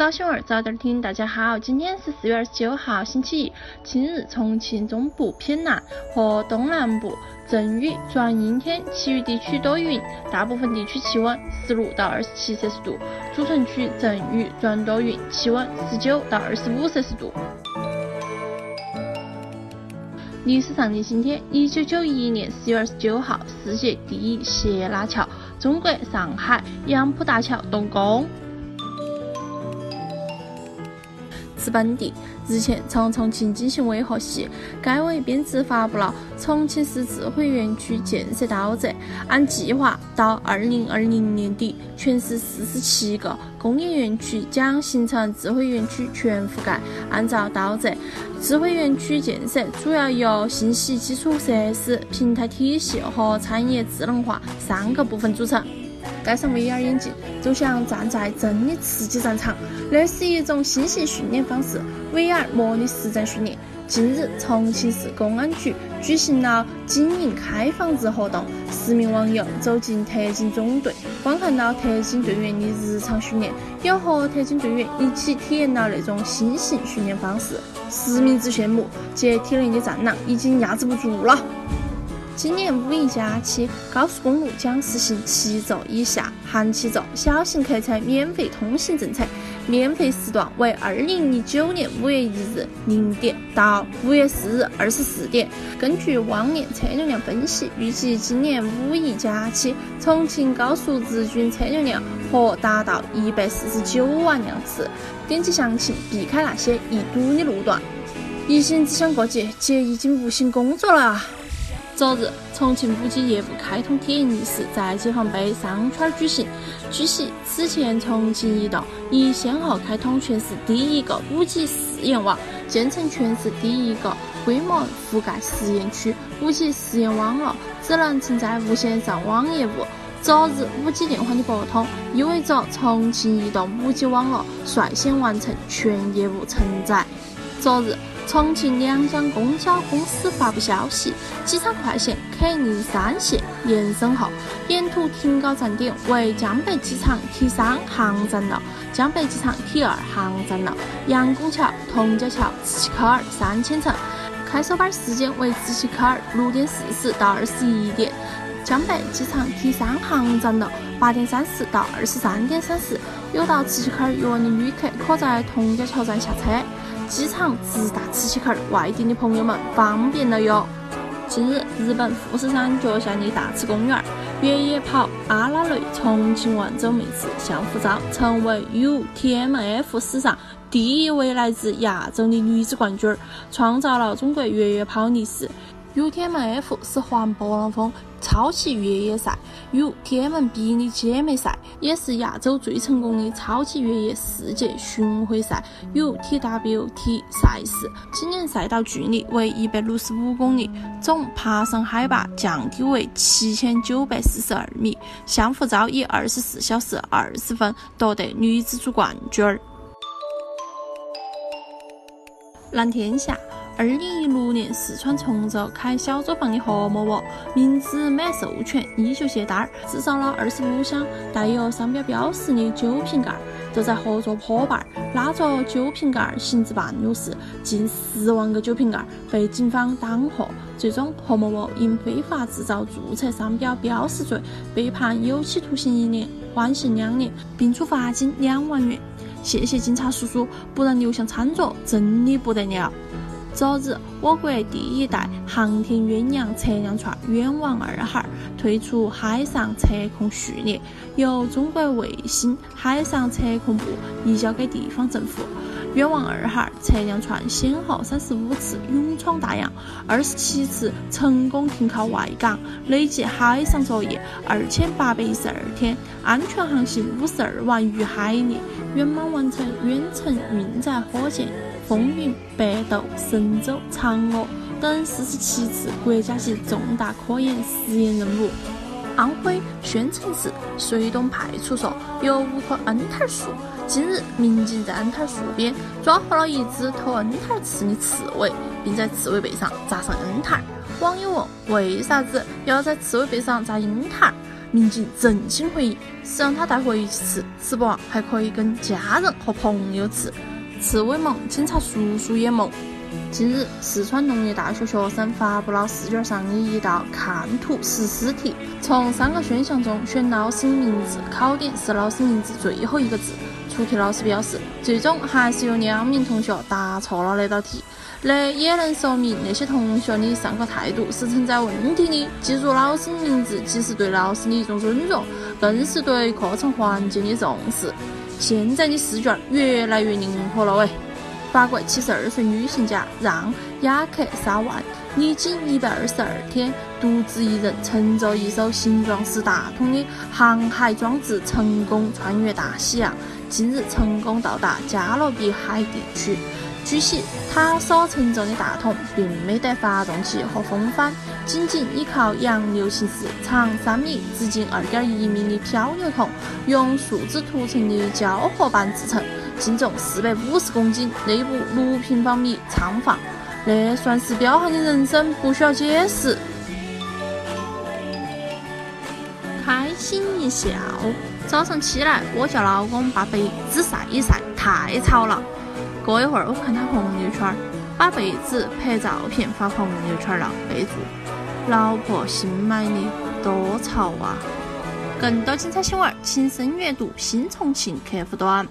早新闻早点听，大家好，今天是四月二十九号，星期一。今日重庆中部偏南和东南部阵雨转阴天，其余地区多云，大部分地区气温十六到二十七摄氏度。主城区阵雨转多云，气温十九到二十五摄氏度。历史上的今天，一九九一年四月二十九号，世界第一斜拉桥——中国上海杨浦大桥动工。是本地。日前，从重庆进行维和系，该委编制发布了《重庆市智慧园区建设导则》。按计划，到二零二零年底，全市四十七个工业园区将形成智慧园区全覆盖。按照导则，智慧园区建设主要由信息基础设施、平台体系和产业智能化三个部分组成。戴上 VR 眼镜，就像站在真的刺激战场。那是一种新型训练方式，VR 模拟实战训练。近日，重庆市公安局举行了警营开放日活动，十名网友走进特警总队，观看了特警队员的日常训练，也和特警队员一起体验了那种新型训练方式。实名制炫目，接体内的战狼已经压制不住了。今年五一假期，高速公路将实行七座以下含七座小型客车免费通行政策，免费时段为二零一九年五月一日零点到五月四日二十四点。根据往年车流量分析，预计今年五一假期重庆高速日均车流量或达到一百四十九万辆次。点击详情，避开那些易堵的路段。一心只想过节，节已经无心工作了啊。昨日，重庆 5G 业务开通体验仪式在解放碑商圈举行。据悉，此前重庆移动已先后开通全市第一个 5G 试验网，建成全市第一个规模覆盖实验区。5G 试验网络只能承载无线上网业务。昨日，5G 电话的拨通意味着重庆移动 5G 网络率先完成全业务承载。昨日。重庆两江公交公司发布消息，机场快线 K 零三线延伸后，沿途停靠站点为江北机场 T 三航站楼、江北机场 T 二航站楼、杨公桥、通家桥、磁器口儿三千层。开收班时间为磁器口儿六点四十到二十一点，江北机场 T 三航站楼八点三十到二十三点三十。有到磁器口儿游玩的旅客可在通家桥站下车。机场直达磁器口，外地的朋友们方便了哟。近日，日本富士山脚下的大池公园越野跑阿拉蕾重庆万州妹子向福照成为 UTMF 史上第一位来自亚洲的女子冠军，创造了中国越野跑历史。UTMF 是环勃朗峰超级越野赛，UTMB 的姐妹赛，也是亚洲最成功的超级越野世界巡回赛 UTWT 赛事。今年赛道距离为一百六十五公里，总爬升海拔降低为七千九百四十二米。向福昭以二十四小时二十分夺得女子组冠军儿。蓝天下。二零一六年，四川崇州开小作坊的何某某，明知没授权，依旧携带，制造了二十五箱带有商标标识的酒瓶盖儿，就在合作伙伴拉着酒瓶盖儿行至半路时，近十万个酒瓶盖儿被警方挡获。最终，何某某因非法制造注册商标标识罪，被判有期徒刑一年，缓刑两年，并处罚金两万元。谢谢警察叔叔，不然流向餐桌，真的不得了。昨日，我国第一代航天远洋测量船“远望二号”退出海上测控序列，由中国卫星海上测控部移交给地方政府。“远望二号”测量船先后三十五次勇闯大洋，二十七次成功停靠外港，累计海上作业二千八百一十二天，安全航行五十二万余海里，圆满完成远程运载火箭。风云、北斗、神舟、嫦娥等四十七次国家级重大科研实验任务。安徽宣城市绥东派出所有五棵樱桃树，今日民警在樱桃树边抓获了一只偷樱桃吃的刺猬，并在刺猬背上扎上樱桃。网友问：为啥子要在刺猬背上扎樱桃？民警震惊回忆是让他带回去吃，吃不完还可以跟家人和朋友吃。刺猬萌，警察叔叔也萌。近日，四川农业大学学生发布了试卷上的一道看图识诗题，从三个选项中选老师的名字，考点是老师名字最后一个字。出题老师表示，最终还是有两名同学答错了那道题，那也能说明那些同学的上课态度是存在问题的。记住老师的名字，既是对老师的一种尊重，更是对课程环境的重视。现在的试卷越来越灵活了喂！法国七十二岁女行家让雅克沙万，历经一百二十二天，独自一人乘着一艘形状是大桶的航海装置，成功穿越大西洋。近日，成功到达加勒比海地区。据悉，他所乘坐的大桶并没得发动机和风帆，仅仅依靠洋流行驶。长三米、直径二点一米的漂流桶，用树脂涂成的胶合板制成，净重四百五十公斤，内部六平方米畅放。那算是彪悍的人生，不需要解释。开心一笑。早上起来，我叫老公把被子晒一晒，太潮了。过一会儿，我看他朋友圈，把被子拍照片发朋友圈了，备注：老婆新买的，多潮啊！更多精彩新闻，请深阅读新重庆客户端。